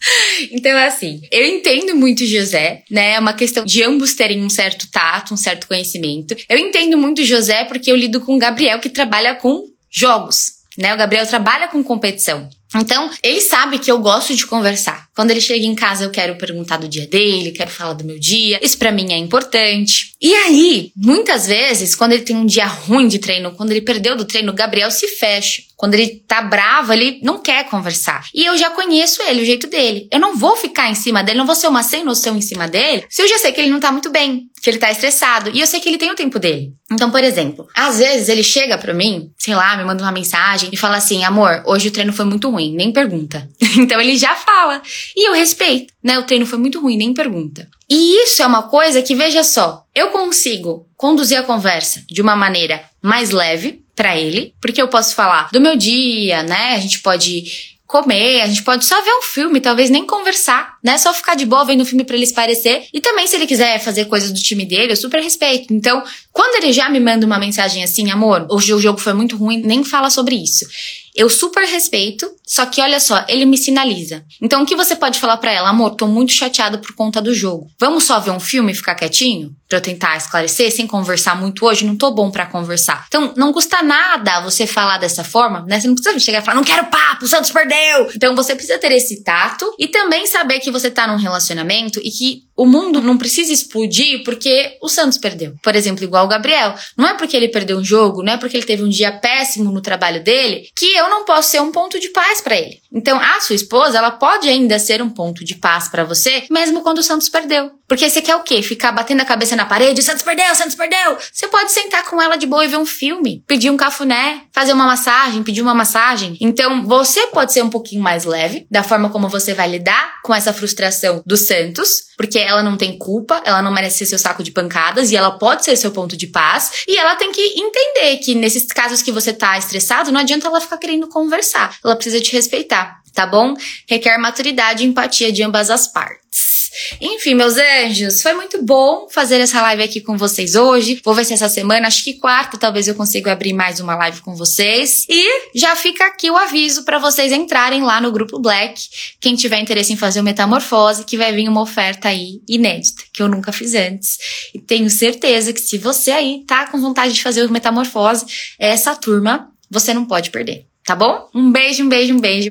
Então, é assim, eu entendo muito José, né? É uma questão de ambos terem um certo tato, um certo conhecimento. Eu entendo muito José porque eu lido com o Gabriel que trabalha com jogos, né? O Gabriel trabalha com competição. Então, ele sabe que eu gosto de conversar. Quando ele chega em casa, eu quero perguntar do dia dele, quero falar do meu dia. Isso para mim é importante. E aí, muitas vezes, quando ele tem um dia ruim de treino, quando ele perdeu do treino, o Gabriel se fecha. Quando ele tá bravo, ele não quer conversar. E eu já conheço ele, o jeito dele. Eu não vou ficar em cima dele, não vou ser uma sem noção em cima dele, se eu já sei que ele não tá muito bem, que ele tá estressado. E eu sei que ele tem o tempo dele. Então, por exemplo, às vezes ele chega pra mim, sei lá, me manda uma mensagem e fala assim: amor, hoje o treino foi muito ruim, nem pergunta. então ele já fala. E eu respeito, né? O treino foi muito ruim, nem pergunta. E isso é uma coisa que, veja só, eu consigo conduzir a conversa de uma maneira mais leve, para ele, porque eu posso falar do meu dia, né? A gente pode comer, a gente pode só ver um filme, talvez nem conversar, né? Só ficar de boa vendo o filme para ele parecer. E também se ele quiser fazer coisas do time dele, eu super respeito. Então, quando ele já me manda uma mensagem assim, amor, hoje o jogo foi muito ruim, nem fala sobre isso. Eu super respeito, só que olha só, ele me sinaliza. Então o que você pode falar para ela? Amor, tô muito chateado por conta do jogo. Vamos só ver um filme e ficar quietinho? Pra eu tentar esclarecer, sem conversar muito hoje, não tô bom para conversar. Então, não custa nada você falar dessa forma, né? Você não precisa chegar e falar, não quero papo, o Santos perdeu! Então, você precisa ter esse tato e também saber que você tá num relacionamento e que o mundo não precisa explodir porque o Santos perdeu. Por exemplo, igual o Gabriel. Não é porque ele perdeu um jogo, não é porque ele teve um dia péssimo no trabalho dele, que eu não posso ser um ponto de paz para ele. Então, a sua esposa, ela pode ainda ser um ponto de paz para você, mesmo quando o Santos perdeu. Porque você quer o quê? Ficar batendo a cabeça na parede, Santos perdeu, Santos perdeu. Você pode sentar com ela de boa e ver um filme, pedir um cafuné, fazer uma massagem, pedir uma massagem. Então, você pode ser um pouquinho mais leve da forma como você vai lidar com essa frustração do Santos, porque ela não tem culpa, ela não merece ser seu saco de pancadas e ela pode ser seu ponto de paz. E ela tem que entender que nesses casos que você tá estressado, não adianta ela ficar querendo conversar. Ela precisa te respeitar, tá bom? Requer maturidade e empatia de ambas as partes. Enfim, meus anjos, foi muito bom fazer essa live aqui com vocês hoje. Vou ver se essa semana, acho que quarta, talvez eu consiga abrir mais uma live com vocês. E já fica aqui o aviso para vocês entrarem lá no grupo Black. Quem tiver interesse em fazer o Metamorfose, que vai vir uma oferta aí inédita, que eu nunca fiz antes. E tenho certeza que se você aí tá com vontade de fazer o Metamorfose, essa turma você não pode perder, tá bom? Um beijo, um beijo, um beijo.